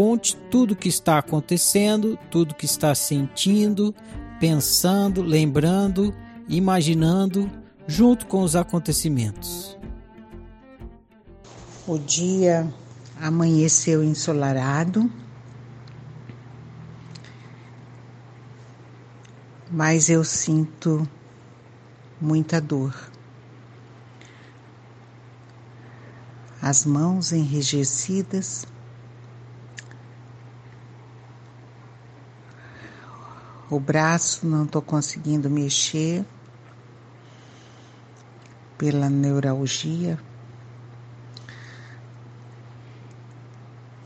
Conte tudo o que está acontecendo, tudo o que está sentindo, pensando, lembrando, imaginando, junto com os acontecimentos. O dia amanheceu ensolarado, mas eu sinto muita dor. As mãos enrijecidas, o braço não estou conseguindo mexer pela neuralgia.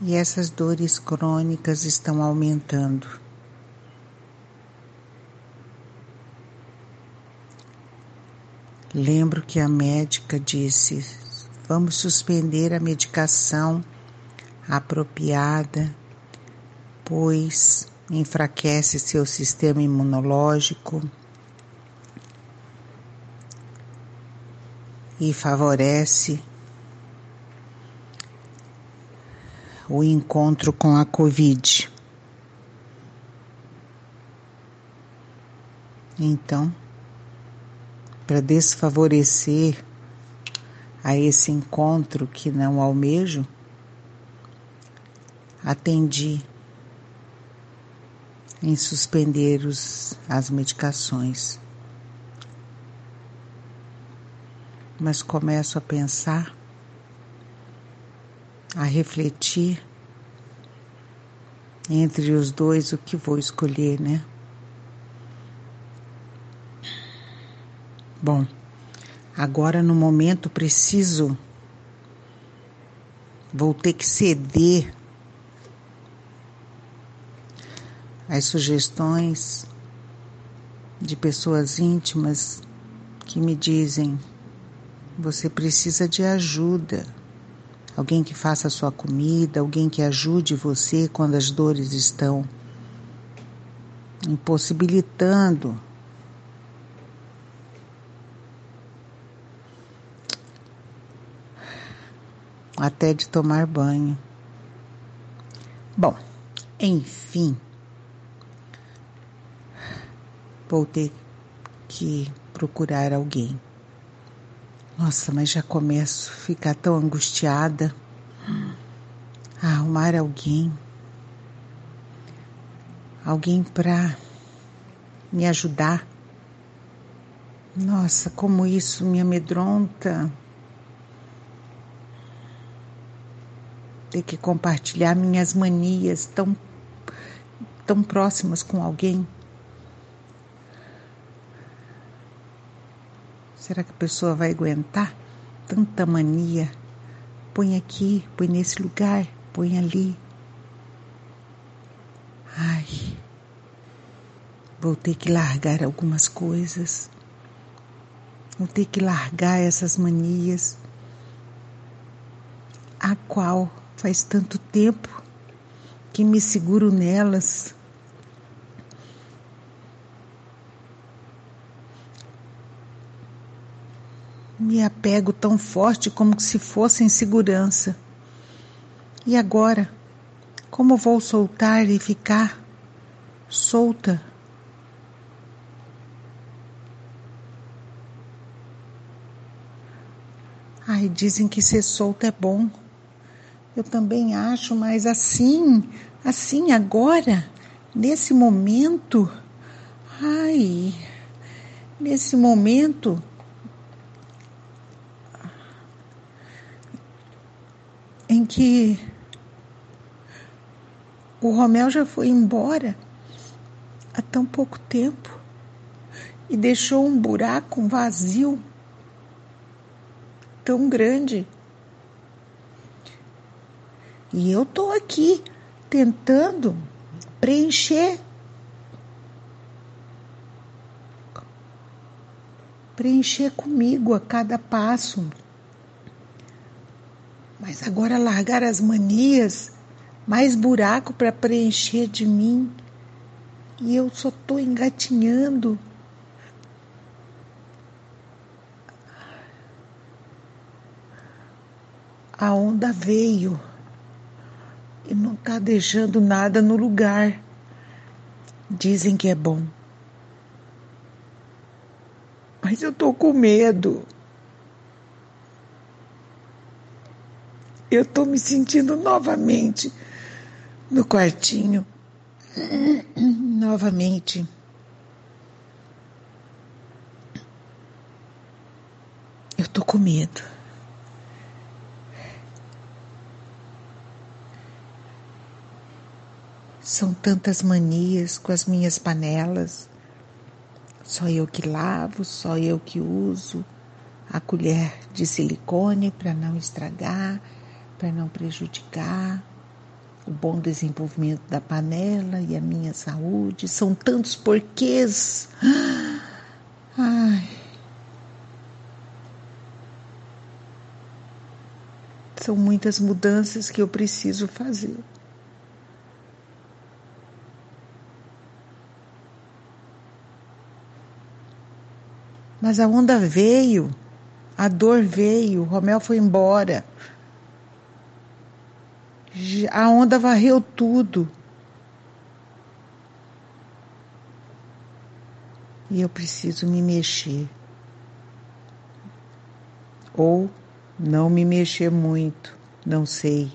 E essas dores crônicas estão aumentando. Lembro que a médica disse: vamos suspender a medicação apropriada, pois enfraquece seu sistema imunológico e favorece o encontro com a Covid. Então, para desfavorecer a esse encontro que não almejo, atendi em suspender os, as medicações. Mas começo a pensar, a refletir entre os dois o que vou escolher, né? Bom, agora no momento preciso, vou ter que ceder às sugestões de pessoas íntimas que me dizem: você precisa de ajuda. Alguém que faça a sua comida, alguém que ajude você quando as dores estão impossibilitando até de tomar banho. Bom, enfim, vou ter que procurar alguém. Nossa, mas já começo a ficar tão angustiada. A arrumar alguém. Alguém para me ajudar. Nossa, como isso me amedronta. ter que compartilhar minhas manias tão, tão próximas com alguém. Será que a pessoa vai aguentar tanta mania? Põe aqui, põe nesse lugar, põe ali. Ai, vou ter que largar algumas coisas. Vou ter que largar essas manias, a qual faz tanto tempo que me seguro nelas. Apego tão forte como se fosse segurança. E agora, como vou soltar e ficar solta? Ai, dizem que ser solta é bom. Eu também acho, mas assim, assim agora, nesse momento, ai, nesse momento, que o Romel já foi embora há tão pouco tempo e deixou um buraco, um vazio tão grande. E eu estou aqui tentando preencher. Preencher comigo a cada passo. Mas agora largar as manias, mais buraco para preencher de mim. E eu só estou engatinhando. A onda veio e não está deixando nada no lugar. Dizem que é bom. Mas eu tô com medo. Eu tô me sentindo novamente no quartinho. Novamente. Eu tô com medo. São tantas manias com as minhas panelas. Só eu que lavo, só eu que uso a colher de silicone para não estragar, para não prejudicar o bom desenvolvimento da panela e a minha saúde. São tantos porquês. Ai. São muitas mudanças que eu preciso fazer. Mas a onda veio, a dor veio, o Romel foi embora. A onda varreu tudo. E eu preciso me mexer. Ou não me mexer muito, não sei.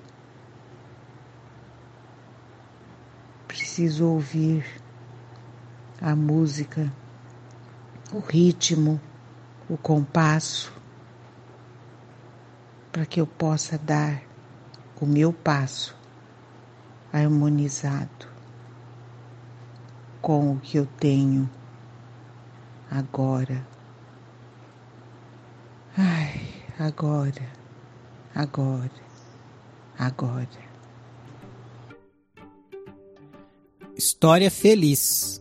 Preciso ouvir a música o ritmo, o compasso, para que eu possa dar o meu passo harmonizado com o que eu tenho agora. Ai, agora, agora, agora. História feliz.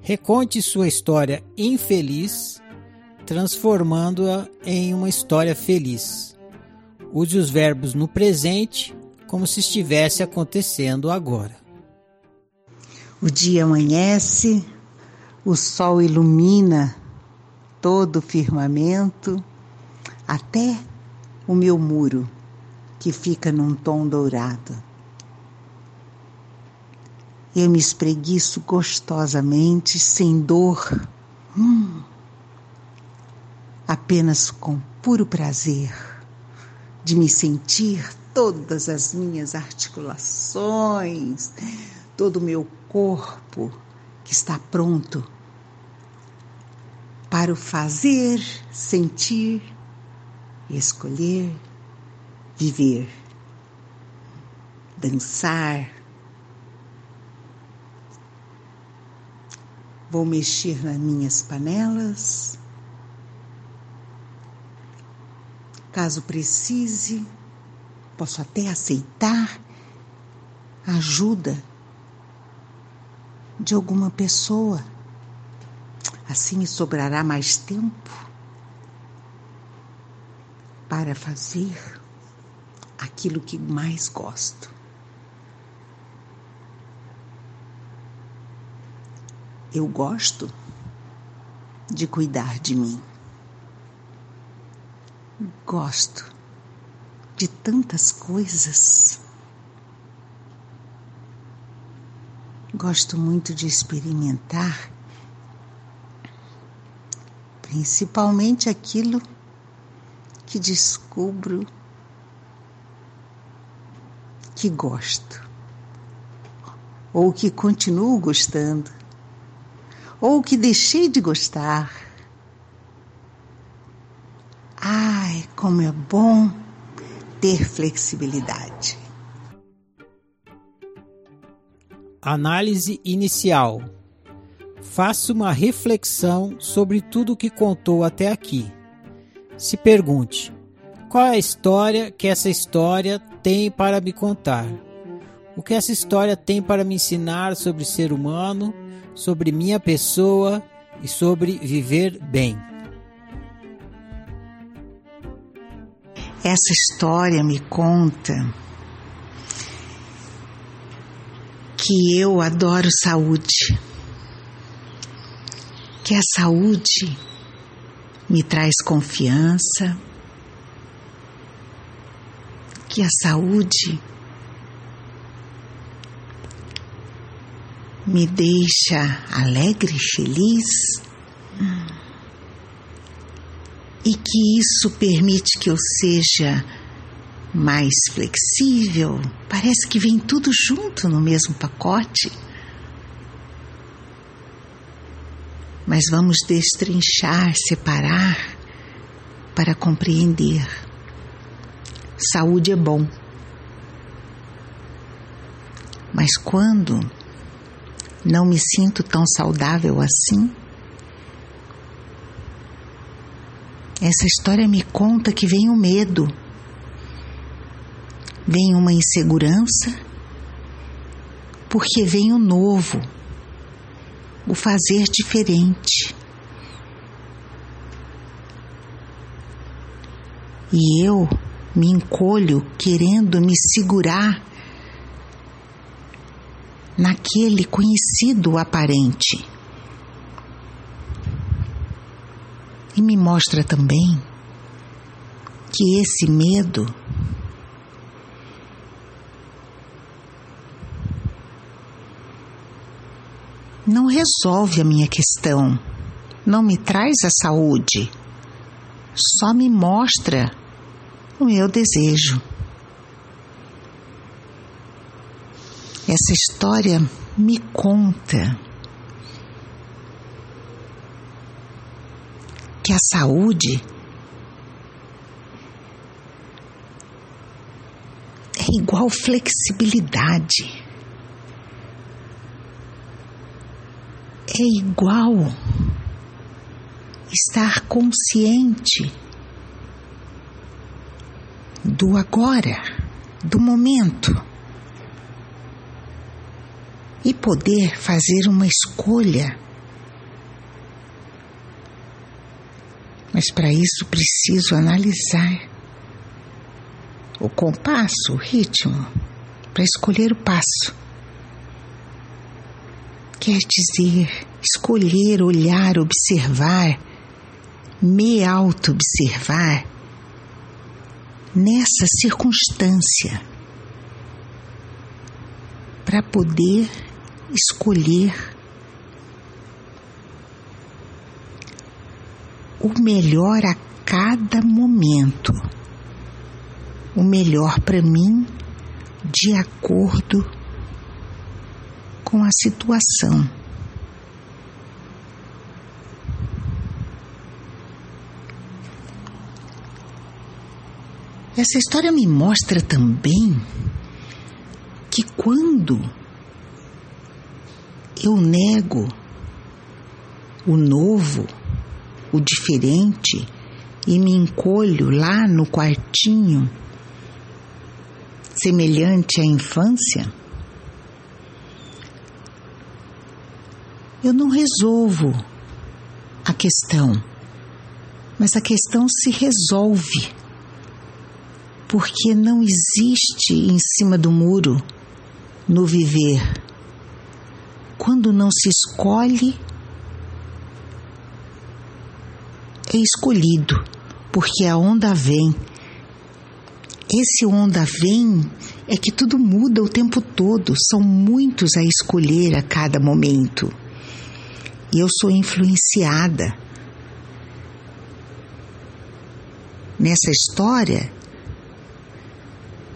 Reconte sua história infeliz, transformando-a em uma história feliz. Use os verbos no presente como se estivesse acontecendo agora. O dia amanhece, o sol ilumina todo o firmamento, até o meu muro, que fica num tom dourado. Eu me espreguiço gostosamente, sem dor, hum, apenas com puro prazer de me sentir todas as minhas articulações, todo o meu corpo que está pronto para o fazer, sentir, escolher, viver, dançar, Vou mexer nas minhas panelas. Caso precise, posso até aceitar a ajuda de alguma pessoa. Assim me sobrará mais tempo para fazer aquilo que mais gosto. Eu gosto de cuidar de mim. Gosto de tantas coisas. Gosto muito de experimentar, principalmente aquilo que descubro que gosto, ou que continuo gostando, ou que deixei de gostar. Como é bom ter flexibilidade. Análise inicial. Faça uma reflexão sobre tudo o que contou até aqui. Se pergunte: qual é a história que essa história tem para me contar? O que essa história tem para me ensinar sobre ser humano, sobre minha pessoa e sobre viver bem? Essa história me conta que eu adoro saúde, que a saúde me traz confiança, que a saúde me deixa alegre, feliz e que isso permite que eu seja mais flexível. Parece que vem tudo junto no mesmo pacote. Mas vamos destrinchar, separar para compreender. Saúde é bom. Mas quando não me sinto tão saudável assim, essa história me conta que vem o medo vem uma insegurança, porque vem o novo, o fazer diferente. E eu me encolho querendo me segurar naquele conhecido aparente. E me mostra também que esse medo não resolve a minha questão, não me traz a saúde, só me mostra o meu desejo. Essa história me conta que a saúde é igual flexibilidade. é igual estar consciente do agora, do momento e poder fazer uma escolha. Mas para isso preciso analisar o compasso, o ritmo, para escolher o passo. Quer dizer, escolher, olhar, observar, me auto-observar nessa circunstância para poder escolher o melhor a cada momento, o melhor para mim de acordo com a situação. Essa história me mostra também que quando eu nego o novo, o diferente e me encolho lá no quartinho, semelhante à infância, eu não resolvo a questão, mas a questão se resolve. Porque não existe em cima do muro, no viver, quando não se escolhe, é escolhido, porque a onda vem. Esse onda vem é que tudo muda o tempo todo, são muitos a escolher a cada momento. E eu sou influenciada. Nessa história,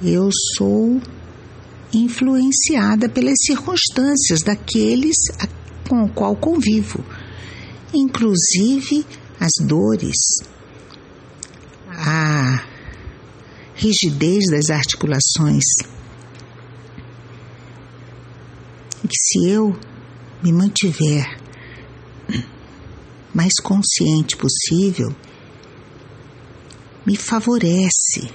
eu sou influenciada pelas circunstâncias daqueles com o qual convivo, inclusive as dores, a rigidez das articulações. E que se eu me mantiver mais consciente possível, me favorece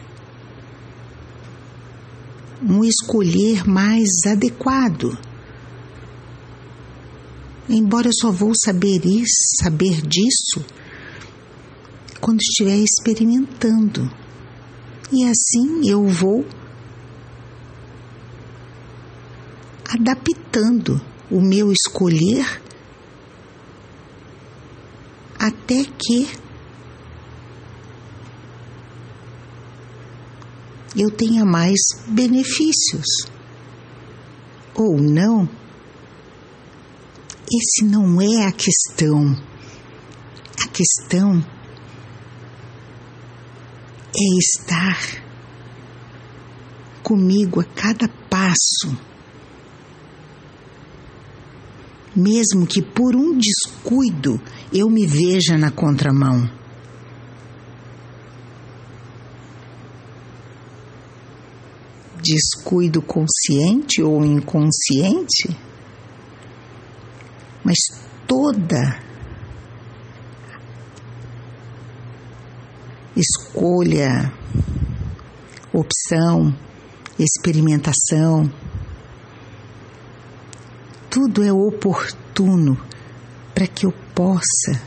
um escolher mais adequado. Embora eu só vou saber isso, saber disso quando estiver experimentando. E assim eu vou adaptando o meu escolher até que eu tenha mais benefícios. Ou não, esse não é a questão. A questão é estar comigo a cada passo. Mesmo que por um descuido eu me veja na contramão. descuido consciente ou inconsciente, mas toda escolha, opção, experimentação, tudo é oportuno para que eu possa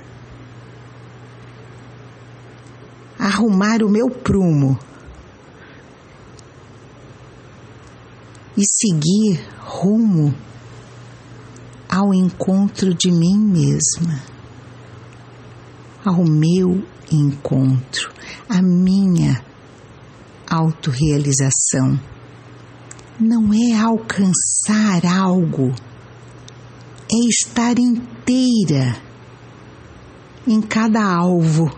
arrumar o meu prumo e seguir rumo ao encontro de mim mesma, ao meu encontro, à minha autorrealização. Não é alcançar algo, é estar inteira em cada alvo.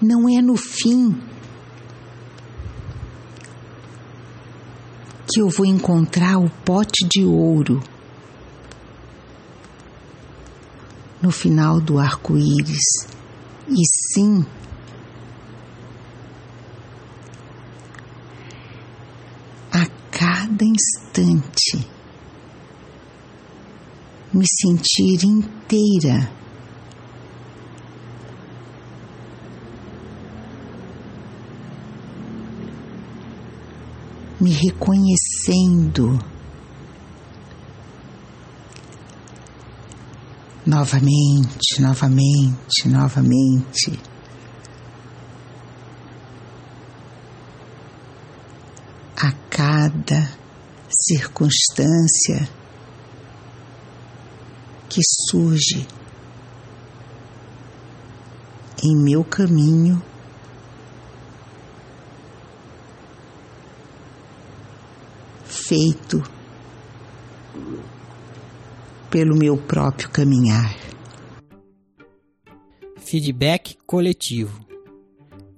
Não é no fim que eu vou encontrar o pote de ouro no final do arco-íris, e sim a cada instante me sentir inteira me reconhecendo. Novamente, novamente, novamente. A cada circunstância que surge em meu caminho feito pelo meu próprio caminhar. Feedback coletivo.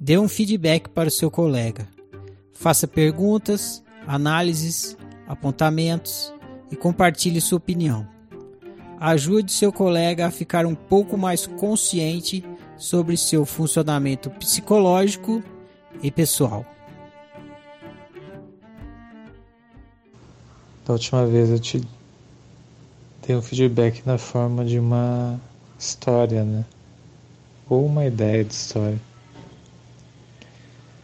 Dê um feedback para o seu colega. Faça perguntas, análises, apontamentos e compartilhe sua opinião. Ajude seu colega a ficar um pouco mais consciente sobre seu funcionamento psicológico e pessoal. Da última vez eu te dei um feedback na forma de uma história, né? Ou uma ideia de história.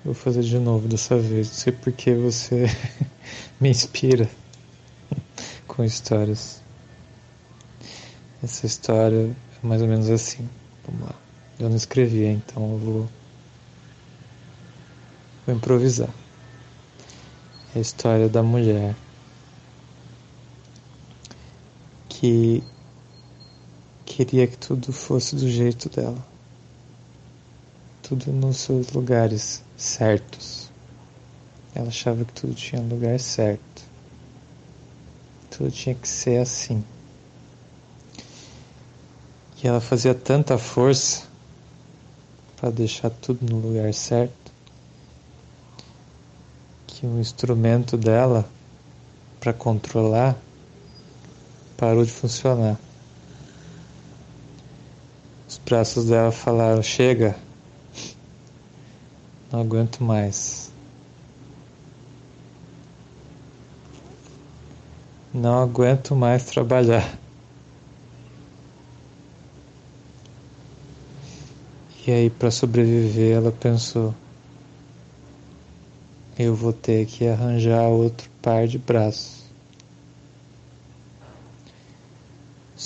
Vou fazer de novo dessa vez. Não sei porque você me inspira com histórias. Essa história é mais ou menos assim. Vamos lá. Eu não escrevi, então eu vou, vou improvisar. É a história da mulher que queria que tudo fosse do jeito dela. Tudo nos seus lugares certos. Ela achava que tudo tinha lugar certo. Tudo tinha que ser assim. E ela fazia tanta força para deixar tudo no lugar certo que o instrumento dela para controlar parou de funcionar. Os braços dela falaram: Chega, não aguento mais. Não aguento mais trabalhar. E aí, para sobreviver, ela pensou: eu vou ter que arranjar outro par de braços.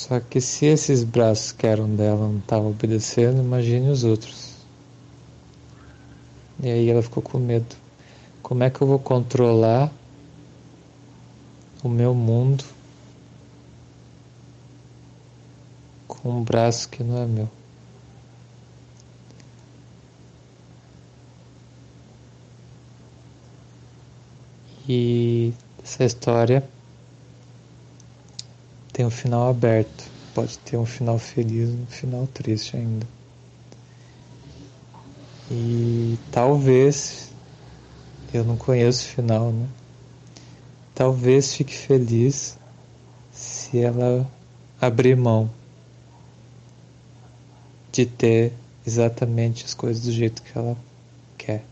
Só que se esses braços que eram dela não estavam obedecendo, imagine os outros. E aí ela ficou com medo. Como é que eu vou controlar o meu mundo com um braço que não é meu? E essa história tem um final aberto. Pode ter um final feliz, um final triste ainda. E talvez, eu não conheço o final, né? Talvez fique feliz se ela abrir mão de ter exatamente as coisas do jeito que ela quer.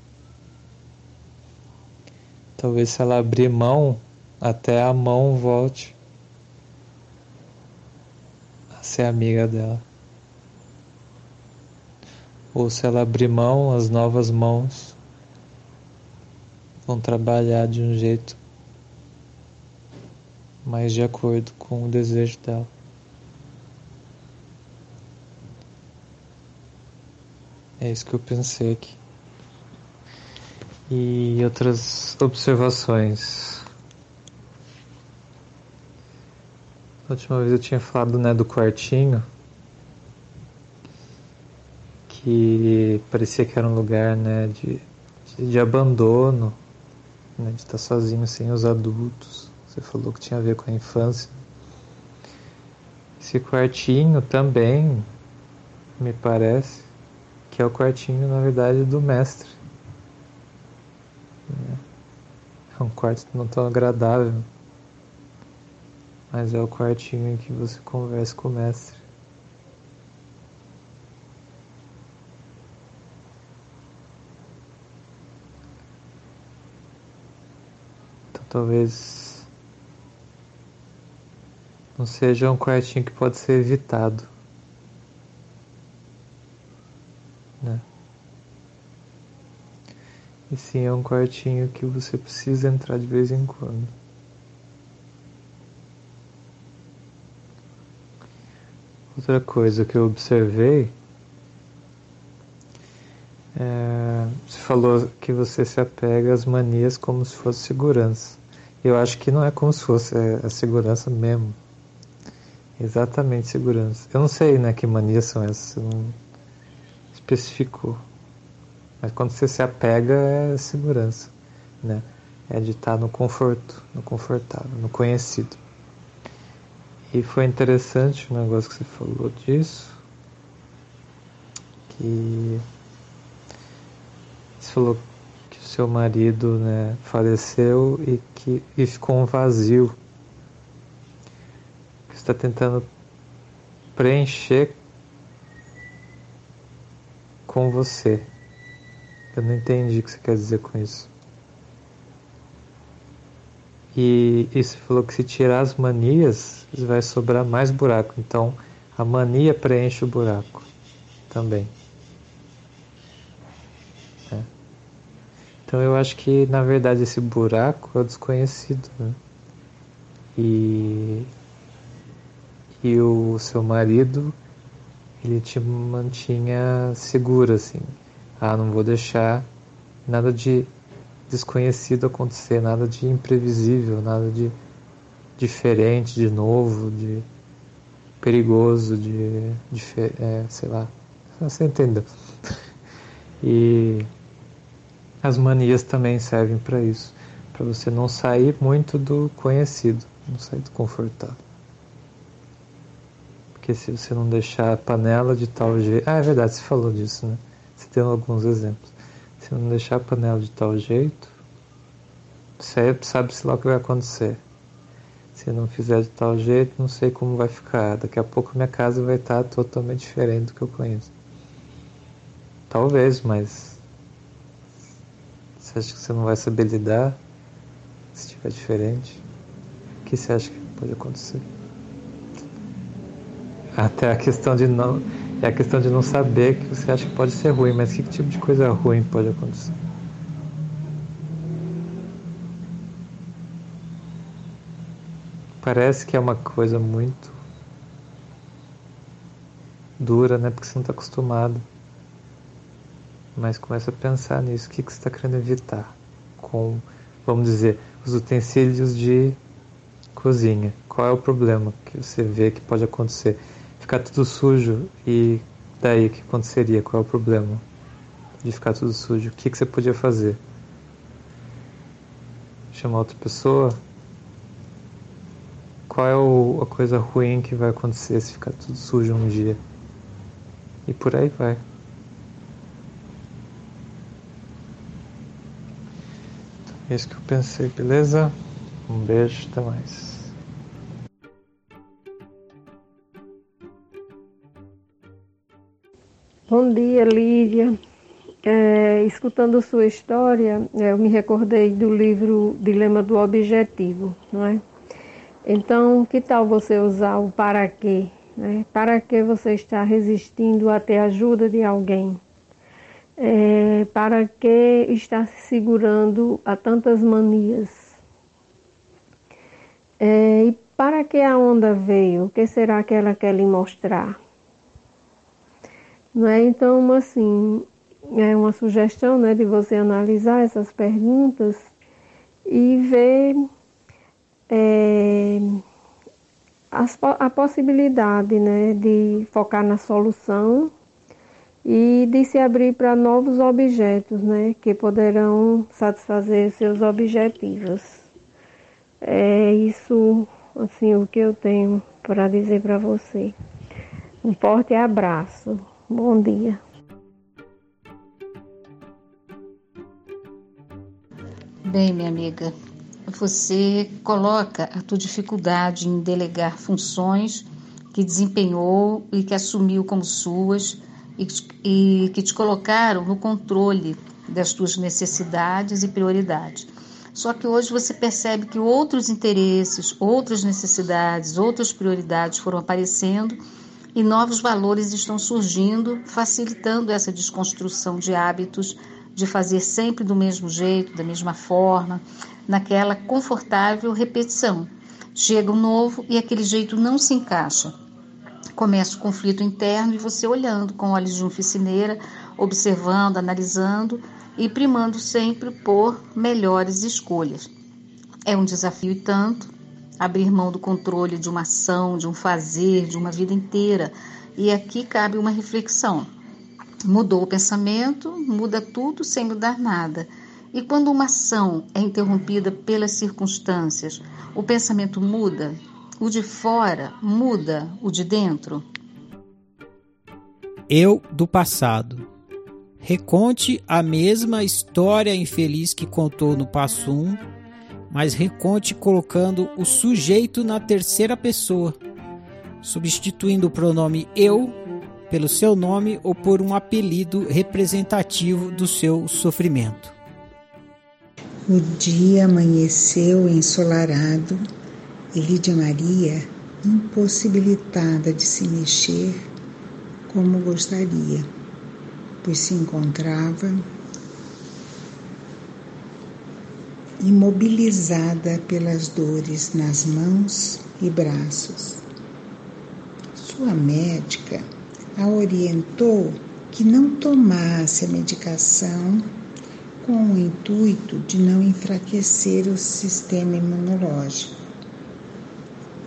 Talvez se ela abrir mão, até a mão volte ser amiga dela. Ou se ela abrir mão, as novas mãos vão trabalhar de um jeito mais de acordo com o desejo dela. É isso que eu pensei aqui. E outras observações. A última vez eu tinha falado né, do quartinho, que parecia que era um lugar né, de, de, de abandono, né, de estar sozinho sem os adultos. Você falou que tinha a ver com a infância. Esse quartinho também me parece que é o quartinho, na verdade, do mestre. É um quarto não tão agradável mas é o quartinho em que você conversa com o mestre. Então talvez não seja um quartinho que pode ser evitado. Né? E sim é um quartinho que você precisa entrar de vez em quando. Outra coisa que eu observei é, você falou que você se apega às manias como se fosse segurança. Eu acho que não é como se fosse é a segurança mesmo. Exatamente segurança. Eu não sei né, que manias são essas, você não especificou. Mas quando você se apega é segurança. Né? É de estar no conforto, no confortável, no conhecido. E foi interessante o negócio que você falou disso. Que você falou que o seu marido né, faleceu e que e ficou um vazio. Você está tentando preencher com você. Eu não entendi o que você quer dizer com isso. E, você falou que se tirar as manias, vai sobrar mais buraco. Então a mania preenche o buraco também. É. Então eu acho que na verdade esse buraco é o desconhecido. Né? E, e o seu marido ele te mantinha seguro assim. Ah, não vou deixar nada de desconhecido acontecer, nada de imprevisível, nada de diferente, de novo, de perigoso, de, de é, sei lá, você entendeu. E as manias também servem para isso, para você não sair muito do conhecido, não sair do confortável. Porque se você não deixar a panela de tal jeito. Ah, é verdade, você falou disso, né? Você tem alguns exemplos. Se não deixar a panela de tal jeito, você sabe-se lá o que vai acontecer. Se não fizer de tal jeito, não sei como vai ficar. Daqui a pouco minha casa vai estar totalmente diferente do que eu conheço. Talvez, mas você acha que você não vai saber lidar se estiver diferente? O que você acha que pode acontecer? Até a questão de não é a questão de não saber que você acha que pode ser ruim, mas que tipo de coisa ruim pode acontecer? Parece que é uma coisa muito dura, né? Porque você não está acostumado. Mas começa a pensar nisso. O que, que você está querendo evitar? Com, vamos dizer, os utensílios de cozinha. Qual é o problema que você vê que pode acontecer? Ficar tudo sujo e daí o que aconteceria? Qual é o problema de ficar tudo sujo? O que, que você podia fazer? Chamar outra pessoa? qual é o, a coisa ruim que vai acontecer se ficar tudo sujo um dia. E por aí vai. Então, é isso que eu pensei, beleza? Um beijo, até mais. Bom dia, Lídia. É, escutando sua história, eu me recordei do livro Dilema do Objetivo, não é? Então, que tal você usar o para quê? Né? Para que você está resistindo a ter ajuda de alguém? É, para que está se segurando a tantas manias? É, e para que a onda veio? O que será que ela quer lhe mostrar? É? Então, assim, é uma sugestão né, de você analisar essas perguntas e ver é, a possibilidade né, de focar na solução e de se abrir para novos objetos né, que poderão satisfazer seus objetivos. É isso assim o que eu tenho para dizer para você. Um forte abraço. Bom dia. Bem, minha amiga, você coloca a tua dificuldade em delegar funções que desempenhou e que assumiu como suas e, que te colocaram no controle das tuas necessidades e prioridades. Só que hoje você percebe que outros interesses, outras necessidades, outras prioridades foram aparecendo e novos valores estão surgindo, facilitando essa desconstrução de hábitos de fazer sempre do mesmo jeito, da mesma forma, naquela confortável repetição. Chega o um novo e aquele jeito não se encaixa. Começa o conflito interno e você olhando com olhos de oficineira, observando, analisando e primando sempre por melhores escolhas. É um desafio e tanto abrir mão do controle de uma ação, de um fazer, de uma vida inteira. E aqui cabe uma reflexão. Mudou o pensamento, muda tudo sem mudar nada. E quando uma ação é interrompida pelas circunstâncias, o pensamento muda, o de fora muda o de dentro? Eu do passado. Reconte a mesma história infeliz que contou no passo 1, mas reconte colocando o sujeito na terceira pessoa, substituindo o pronome eu pelo seu nome ou por um apelido representativo do seu sofrimento. O dia amanheceu ensolarado e Lídia Maria, impossibilitada de se mexer como gostaria, pois se encontrava imobilizada pelas dores nas mãos e braços. Sua médica a orientou que não tomasse a medicação com o intuito de não enfraquecer o sistema imunológico.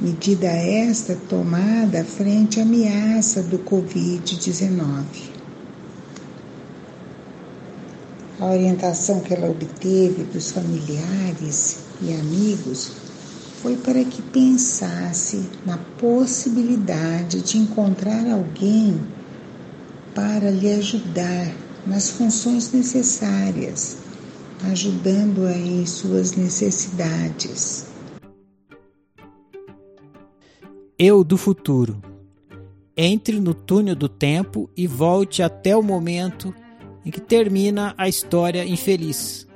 medida esta tomada frente à ameaça do Covid-19. A orientação que ela obteve dos familiares e amigos foi para que pensasse na possibilidade de encontrar alguém para lhe ajudar nas funções necessárias, ajudando-a em suas necessidades. Eu do futuro. Entre no túnel do tempo e volte até o momento em que termina a história infeliz.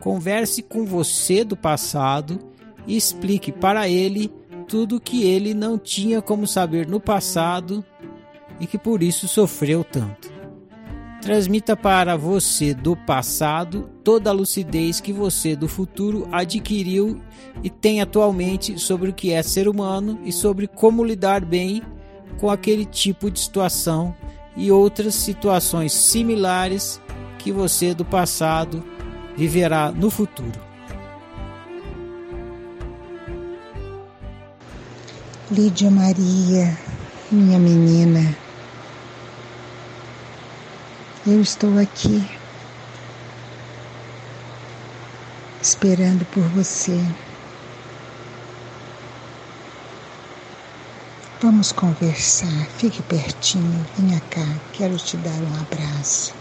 Converse com você do passado e explique para ele tudo que ele não tinha como saber no passado e que por isso sofreu tanto. Transmita para você do passado toda a lucidez que você do futuro adquiriu e tem atualmente sobre o que é ser humano e sobre como lidar bem com aquele tipo de situação e outras situações similares que você do passado viverá no futuro. Lídia Maria, minha menina, eu estou aqui esperando por você. Vamos conversar, fique pertinho, venha cá, quero te dar um abraço.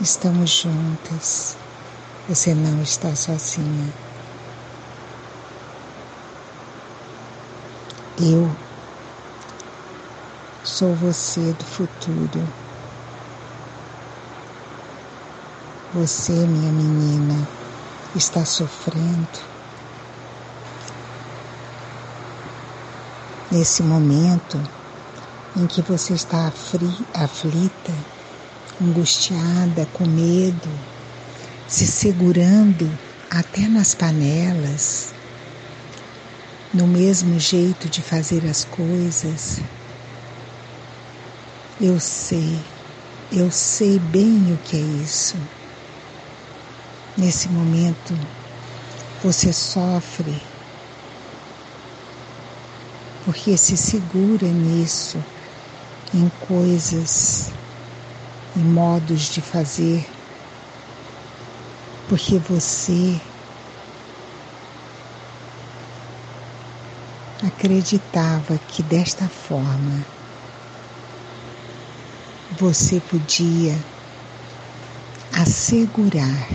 Estamos juntas, você não está sozinha. Eu sou você do futuro. Você, minha menina, está sofrendo nesse momento em que você está aflita, angustiada, com medo, se segurando até nas panelas, no mesmo jeito de fazer as coisas. Eu sei, eu sei bem o que é isso. Nesse momento, você sofre porque se segura nisso, em coisas e modos de fazer, porque você acreditava que desta forma você podia assegurar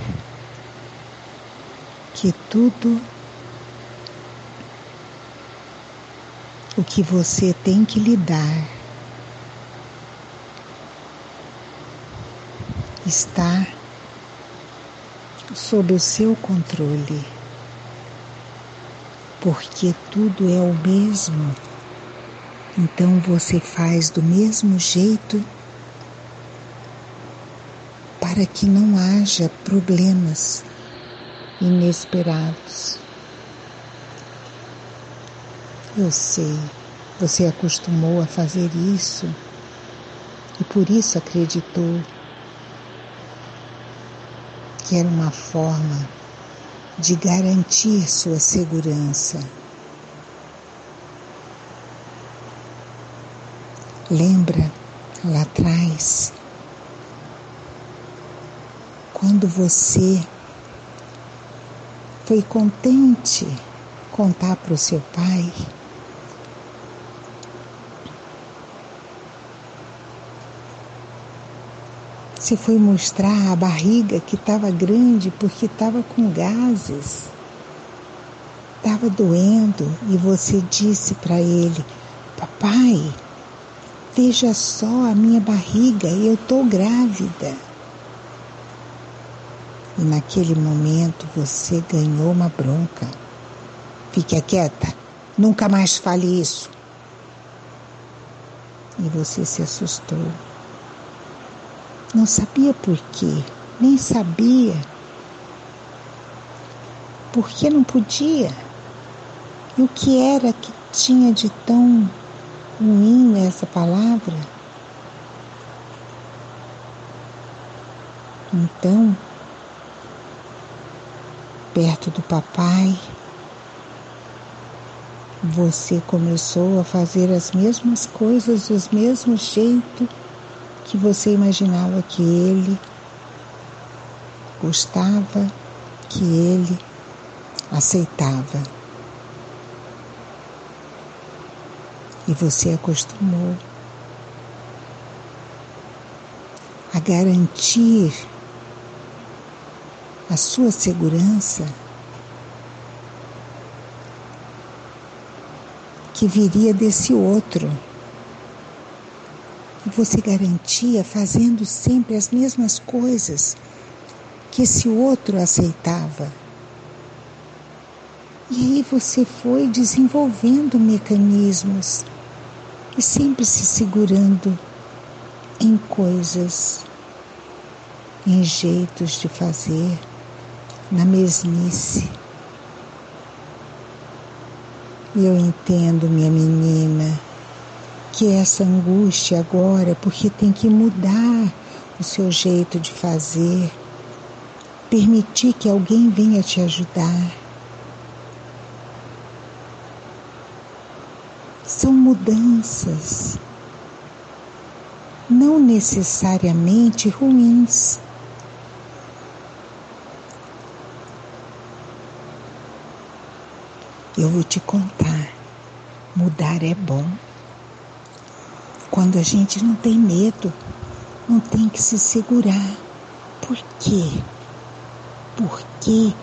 que tudo o que você tem que lidar está sob o seu controle, porque tudo é o mesmo. Então você faz do mesmo jeito para que não haja problemas inesperados. Eu sei, você acostumou a fazer isso. E por isso acreditou. Que era uma forma de garantir sua segurança. Lembra lá atrás, quando você foi contente contar para o seu pai Você foi mostrar a barriga que estava grande porque estava com gases. Estava doendo e você disse para ele: Papai, veja só a minha barriga, eu estou grávida. E naquele momento você ganhou uma bronca. Fique quieta, nunca mais fale isso. E você se assustou. Não sabia por quê, nem sabia por que não podia. E o que era que tinha de tão ruim nessa palavra? Então, perto do papai, você começou a fazer as mesmas coisas do mesmo jeito que você imaginava que ele gostava, que ele aceitava. E você acostumou a garantir a sua segurança que viria desse outro. E você garantia fazendo sempre as mesmas coisas que esse outro aceitava. E aí você foi desenvolvendo mecanismos e sempre se segurando em coisas, em jeitos de fazer, na mesmice. Eu entendo, minha menina, que essa angústia agora, porque tem que mudar o seu jeito de fazer, permitir que alguém venha te ajudar. São mudanças, não necessariamente ruins. Eu vou te contar, mudar é bom. Quando a gente não tem medo, não tem que se segurar. Por quê? Porque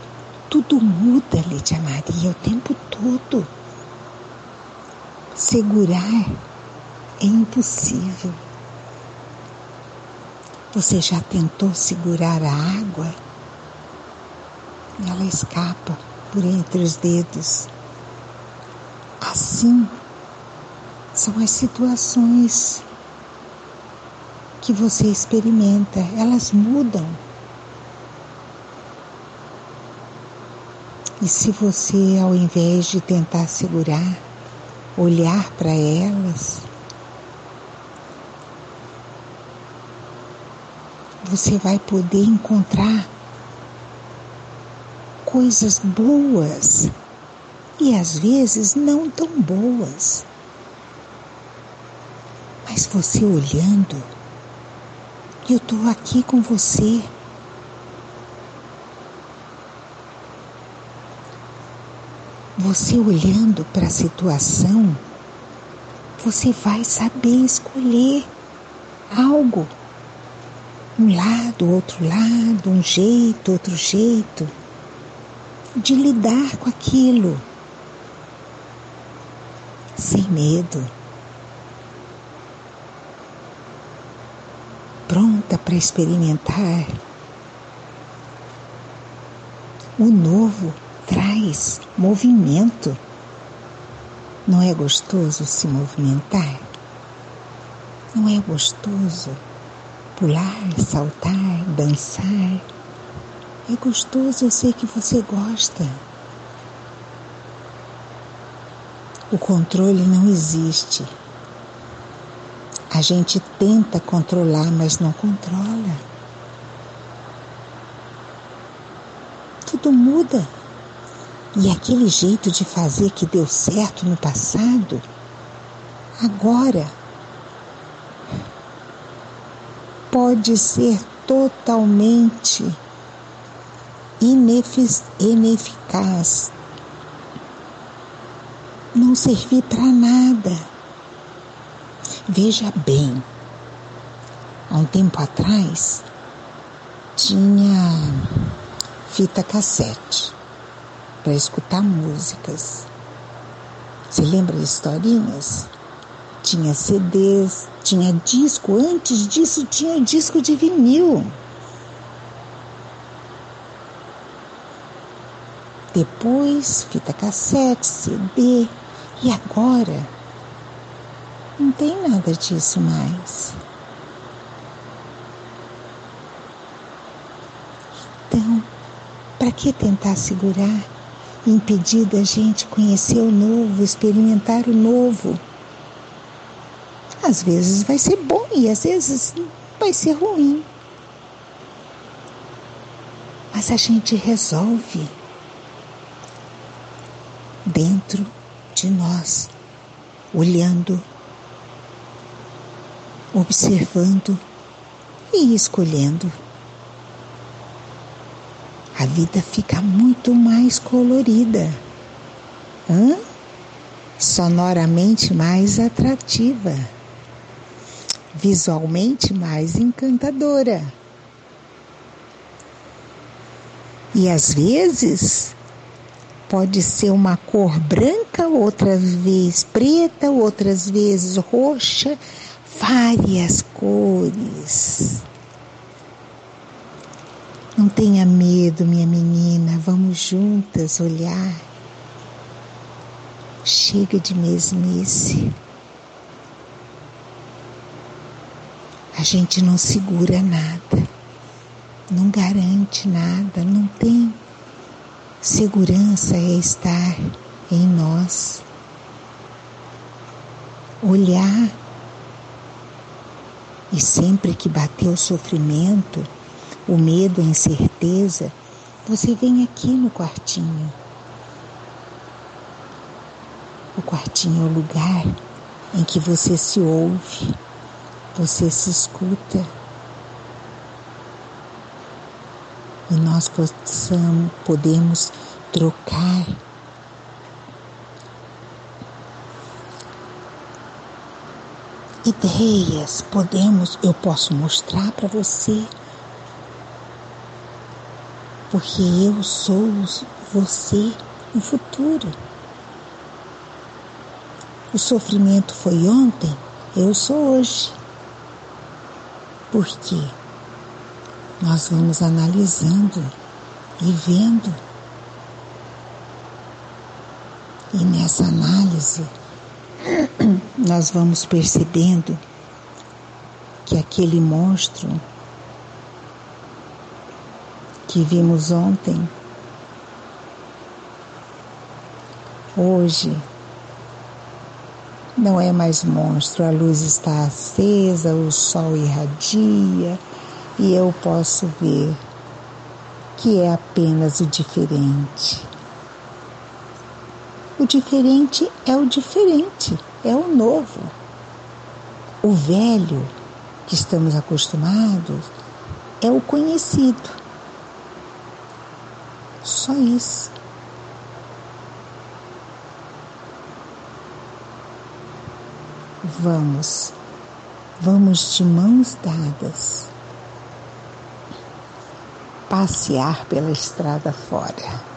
tudo muda, Lídia Maria, o tempo todo. Segurar é impossível. Você já tentou segurar a água? Ela escapa por entre os dedos. Assim são as situações que você experimenta, elas mudam. E se você, ao invés de tentar segurar, olhar para elas, você vai poder encontrar coisas boas e às vezes não tão boas. Mas você olhando, eu estou aqui com você. Você olhando para a situação, você vai saber escolher algo. Um lado, outro lado, um jeito, outro jeito de lidar com aquilo sem medo, pronta para experimentar. O novo traz movimento. Não é gostoso se movimentar? Não é gostoso pular, saltar, dançar? É gostoso, eu sei que você gosta. O controle não existe. A gente tenta controlar, mas não controla. Tudo muda. E aquele jeito de fazer que deu certo no passado, agora pode ser totalmente ineficaz não servir para nada. Veja bem, há um tempo atrás tinha fita cassete para escutar músicas. Você lembra de historinhas? Tinha CDs, tinha disco, antes disso tinha disco de vinil. Depois fita cassete, CD. E agora? Não tem nada disso mais. Então, para que tentar segurar, impedir da gente conhecer o novo, experimentar o novo? Às vezes vai ser bom e às vezes vai ser ruim. Mas a gente resolve dentro de nós, olhando, observando e escolhendo. A vida fica muito mais colorida, hã? sonoramente mais atrativa, visualmente mais encantadora. E às vezes pode ser uma cor branca, outras vezes preta, outras vezes roxa, várias cores. Não tenha medo, minha menina, vamos juntas olhar. Chega de mesmice. A gente não segura nada não garante nada, não tem segurança é estar em nós. Olhar e sempre que bater o sofrimento, o medo, a incerteza, você vem aqui no quartinho. O quartinho é o lugar em que você se ouve, você se escuta e nós possamos, podemos trocar ideias, podemos, eu posso mostrar para você, porque eu sou você no futuro. O sofrimento foi ontem, eu sou hoje. Por quê? nós vamos analisando e vendo. E nessa análise, nós vamos percebendo que aquele monstro que vimos ontem, hoje não é mais monstro, a luz está acesa, o sol irradia e eu posso ver que é apenas o diferente. O diferente é o diferente, é o novo. O velho que estamos acostumados é o conhecido. Só isso. Vamos, vamos de mãos dadas passear pela estrada fora.